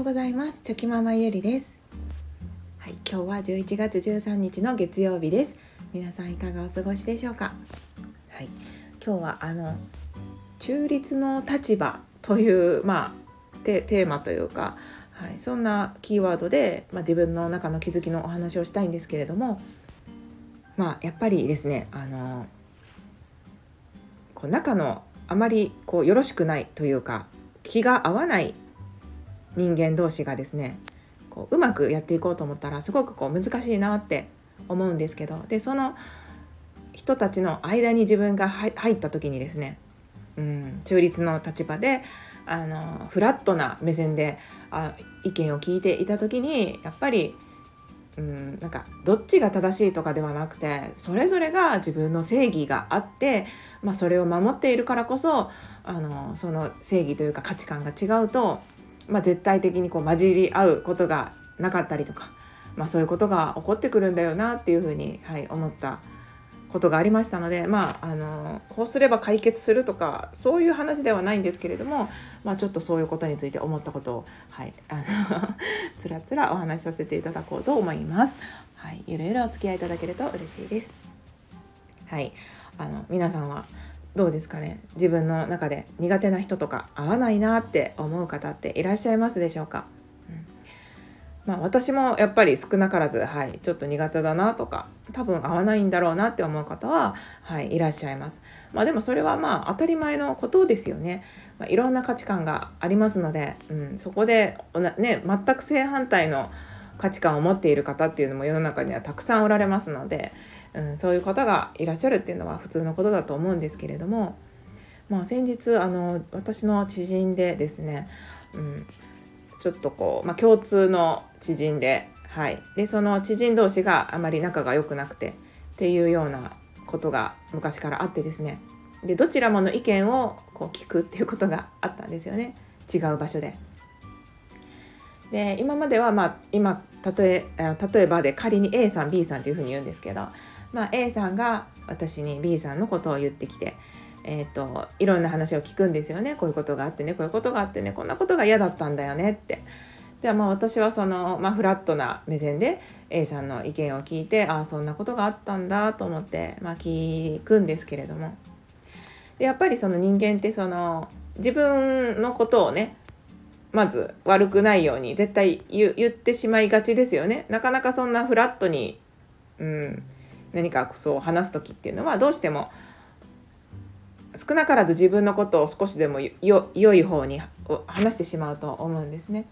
ようございます。チョキママゆりです。はい、今日は11月13日の月曜日です。皆さんいかがお過ごしでしょうか？はい、今日はあの中立の立場というまあテーマというか、はい、そんなキーワードで、まあ、自分の中の気づきのお話をしたいんですけれどもまあやっぱりですねあのこう仲のあまりこうよろしくないというか気が合わない人間同士がですねこううまくやっていこうと思ったらすごくこう難しいなって思うんですけどでその人たちの間に自分が入った時にですね、うん、中立の立場であのフラットな目線であ意見を聞いていた時にやっぱり、うん、なんかどっちが正しいとかではなくてそれぞれが自分の正義があって、まあ、それを守っているからこそあのその正義というか価値観が違うとまあ、絶対的にこう混じり合うことがなかったりとか、まあ、そういうことが起こってくるんだよなっていうふうに、はい、思ったことがありましたので、まあ、あのこうすれば解決するとかそういう話ではないんですけれども、まあ、ちょっとそういうことについて思ったことを、はい、あの つらつらお話しさせていただこうと思います。はい、ゆるゆるお付き合いいただけると嬉しいです。はい、あの皆さんはどうですかね？自分の中で苦手な人とか合わないなって思う方っていらっしゃいますでしょうか、うん、まあ私もやっぱり少なからずはいちょっと苦手だなとか多分合わないんだろうなって思う方ははいいらっしゃいます。まあでもそれはまあ当たり前のことですよね、まあ、いろんな価値観がありますので、うん、そこでね全く正反対の価値観を持っている方っていうのも世の中にはたくさんおられますので、うん、そういう方がいらっしゃるっていうのは普通のことだと思うんですけれども、まあ、先日あの私の知人でですね、うん、ちょっとこう、まあ、共通の知人で,、はい、でその知人同士があまり仲が良くなくてっていうようなことが昔からあってですね。でどちらもの意見をこう聞くっていうことがあったんですよね。違う場所で。で今まではまあ今例え例えばで仮に A さん B さんというふうに言うんですけど、まあ、A さんが私に B さんのことを言ってきて、えーと、いろんな話を聞くんですよねこういうことがあってねこういうことがあってねこんなことが嫌だったんだよねって。じゃあまあ私はその、まあ、フラットな目線で A さんの意見を聞いてああそんなことがあったんだと思って、まあ、聞くんですけれどもでやっぱりその人間ってその自分のことをねまず悪くないように絶対言ってしまいがちですよね。なかなかそんなフラットに、うん、何かそう話す時っていうのはどうしても少なからず自分のことを少しでも良い方に話してしまうと思うんですね。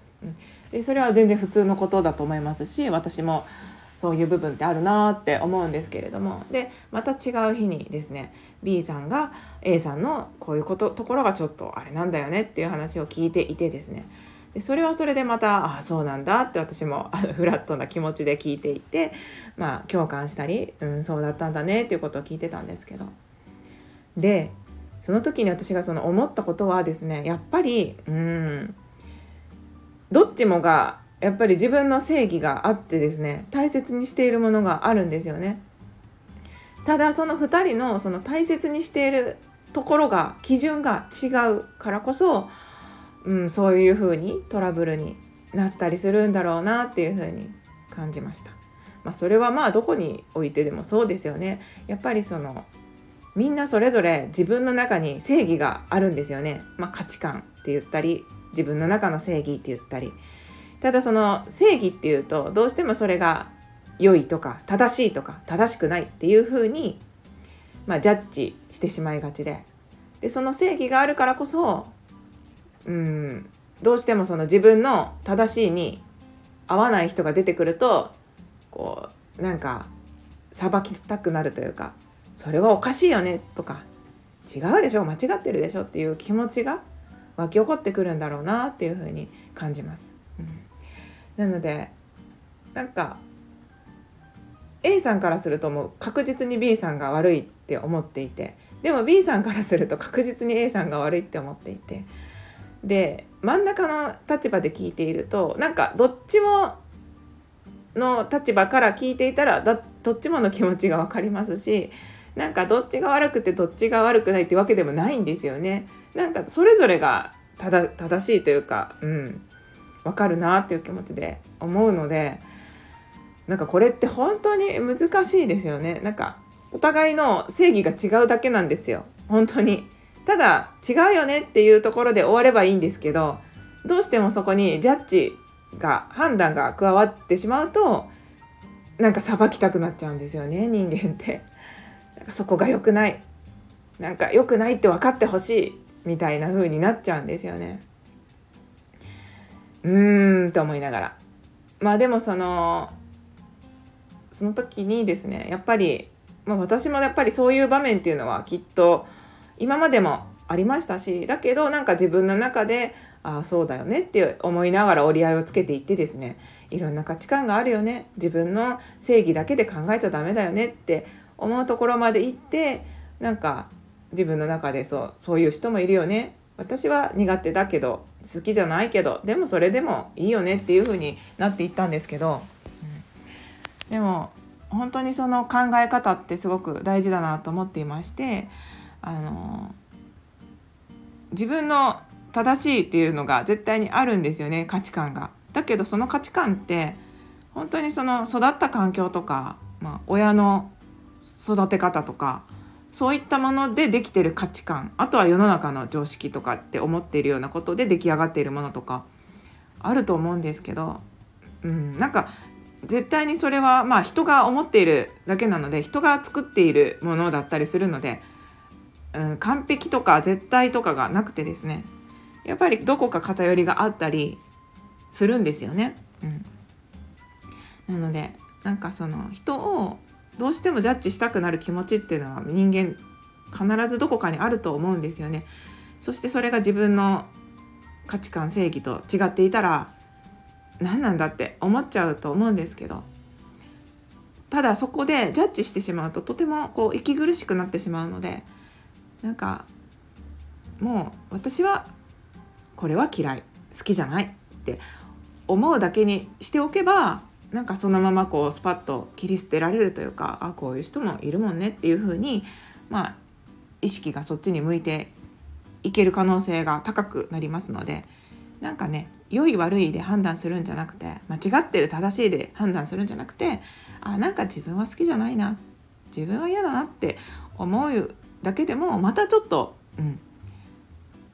でそれは全然普通のことだと思いますし私もそういう部分ってあるなって思うんですけれども。でまた違う日にですね B さんが A さんのこういうことところがちょっとあれなんだよねっていう話を聞いていてですね。でそれはそれでまたああそうなんだって私もあのフラットな気持ちで聞いていてまあ共感したり、うん、そうだったんだねっていうことを聞いてたんですけどでその時に私がその思ったことはですねやっぱりうんどっちもがやっぱり自分の正義があってですね大切にしているものがあるんですよね。ただその2人のその大切にしているところが基準が違うからこそ、うん、そういうふうにトラブルになったりするんだろうなっていうふうに感じました。まあ、それはまあどこにおいてでもそうですよね。やっぱりそのみんなそれぞれ自分の中に正義があるんですよね。まあ、価値観って言ったり自分の中の正義って言ったりただその正義っていうとどうしてもそれが良いとか正しいとか正しくないっていうふうに、まあ、ジャッジしてしまいがちででその正義があるからこそうんどうしてもその自分の正しいに合わない人が出てくるとこうなんか裁きたくなるというかそれはおかしいよねとか違うでしょ間違ってるでしょっていう気持ちが湧き起こってくるんだろうなっていうふうに感じます。うんなのでなんか A さんからするともう確実に B さんが悪いって思っていてでも B さんからすると確実に A さんが悪いって思っていてで真ん中の立場で聞いているとなんかどっちもの立場から聞いていたらどっちもの気持ちが分かりますしなんかどっちが悪くてどっちが悪くないってわけでもないんですよね。なんかそれぞれが正しいというか、うん、分かるなっていう気持ちで思うのでなんかこれって本当に難しいですよね。なんかお互いの正義が違うだけなんですよ。本当に。ただ違うよねっていうところで終わればいいんですけどどうしてもそこにジャッジが判断が加わってしまうとなんか裁きたくなっちゃうんですよね人間って。なんかそこが良くない。なんか良くないって分かってほしいみたいな風になっちゃうんですよね。うーんと思いながら。まあでもそのその時にですねやっぱり、まあ、私もやっぱりそういう場面っていうのはきっと今までもありましたしだけどなんか自分の中でああそうだよねって思いながら折り合いをつけていってですねいろんな価値観があるよね自分の正義だけで考えちゃダメだよねって思うところまで行ってなんか自分の中でそうそういう人もいるよね。私は苦手だけど好きじゃないけどでもそれでもいいよねっていう風になっていったんですけど、うん、でも本当にその考え方ってすごく大事だなと思っていましてあの自分の正しいっていうのが絶対にあるんですよね価値観が。だけどその価値観って本当にその育った環境とか、まあ、親の育て方とかそういったものでできてる価値観あとは世の中の常識とかって思っているようなことで出来上がっているものとかあると思うんですけど、うん、なんか絶対にそれはまあ人が思っているだけなので人が作っているものだったりするので、うん、完璧とか絶対とかがなくてですねやっぱりどこか偏りがあったりするんですよね。うん、なのでなんかその人をどうしてもジャッジしたくなる気持ちっていうのは人間必ずどこかにあると思うんですよね。そしてそれが自分の価値観正義と違っていたら何なんだって思っちゃうと思うんですけどただそこでジャッジしてしまうととてもこう息苦しくなってしまうのでなんかもう私はこれは嫌い好きじゃないって思うだけにしておけばなんかそのままこうスパッと切り捨てられるというかあこういう人もいるもんねっていうふうにまあ意識がそっちに向いていける可能性が高くなりますのでなんかね良い悪いで判断するんじゃなくて間違ってる正しいで判断するんじゃなくてあなんか自分は好きじゃないな自分は嫌だなって思うだけでもまたちょっとうん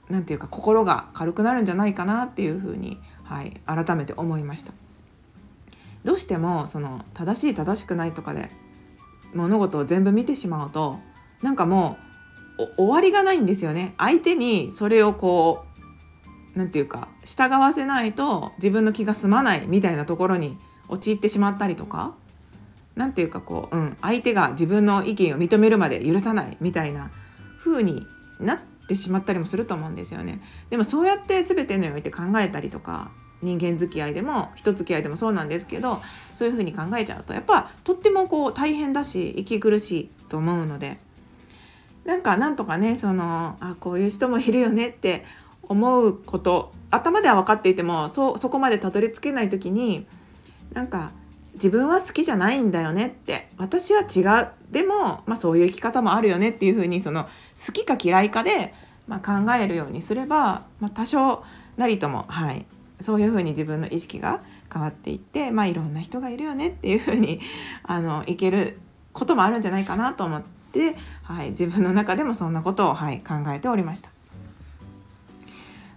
何て言うか心が軽くなるんじゃないかなっていうふうに、はい、改めて思いました。どうしてもその正しい正しくないとかで物事を全部見てしまうとなんかもう終わりがないんですよね相手にそれをこう何て言うか従わせないと自分の気が済まないみたいなところに陥ってしまったりとか何て言うかこう、うん、相手が自分の意見を認めるまで許さないみたいな風になってしまったりもすると思うんですよね。でもそうやって全てにおいて考えたりとか人間付き合いでも人付き合いでもそうなんですけどそういうふうに考えちゃうとやっぱとってもこう大変だし息苦しいと思うのでなんかなんとかねそのあこういう人もいるよねって思うこと頭では分かっていてもそそこまでたどり着けない時になんか自分は好きじゃないんだよねって。私は違う。でも、まあ、そういう生き方もあるよねっていうふうにその好きか嫌いかで、まあ、考えるようにすれば、まあ、多少なりとも、はい、そういうふうに自分の意識が変わっていって、まあ、いろんな人がいるよねっていうふうに あのいけることもあるんじゃないかなと思って、はい、自分の中でもそんなことを、はい、考えておりました。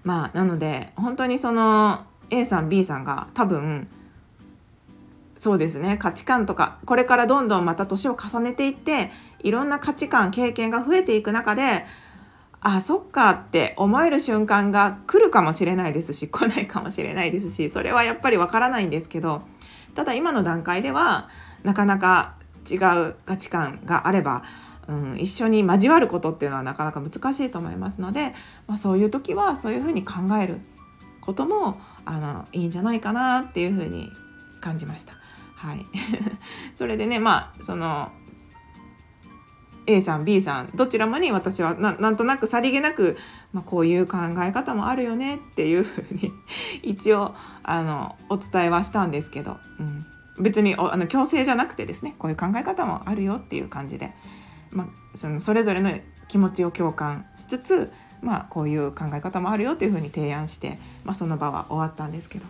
まあ、なので本当にその A さん B さんが多分そうですね価値観とかこれからどんどんまた年を重ねていっていろんな価値観経験が増えていく中であそっかって思える瞬間が来るかもしれないですし来ないかもしれないですしそれはやっぱりわからないんですけどただ今の段階ではなかなか違う価値観があれば、うん、一緒に交わることっていうのはなかなか難しいと思いますので、まあ、そういう時はそういうふうに考えることもあのいいんじゃないかなっていうふうに感じました。はい、それでねまあその A さん B さんどちらもに私はなんとなくさりげなく、まあ、こういう考え方もあるよねっていうふうに 一応あのお伝えはしたんですけど、うん、別にあの強制じゃなくてですねこういう考え方もあるよっていう感じで、まあ、そのそれぞれの気持ちを共感しつつ、まあ、こういう考え方もあるよっていうふうに提案して、まあ、その場は終わったんですけど。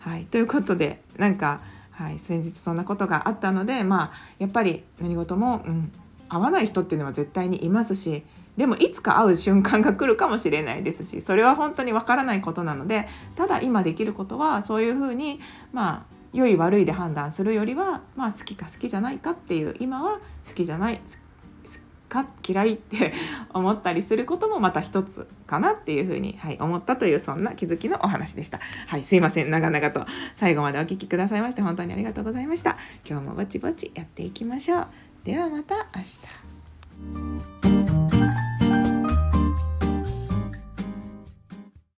はい、ということでなんか、はい、先日そんなことがあったのでまあやっぱり何事も、うん、合わない人っていうのは絶対にいますしでもいつか会う瞬間が来るかもしれないですしそれは本当にわからないことなのでただ今できることはそういうふうにまあ良い悪いで判断するよりは、まあ、好きか好きじゃないかっていう今は好きじゃないか？嫌いって思ったりすることもまた一つかなっていうふうに、はい、思ったというそんな気づきのお話でした。はい、すいません長々と最後までお聴きくださいまして本当にありがとうございました。今日もぼちぼちやっていきましょう。ではまた明日。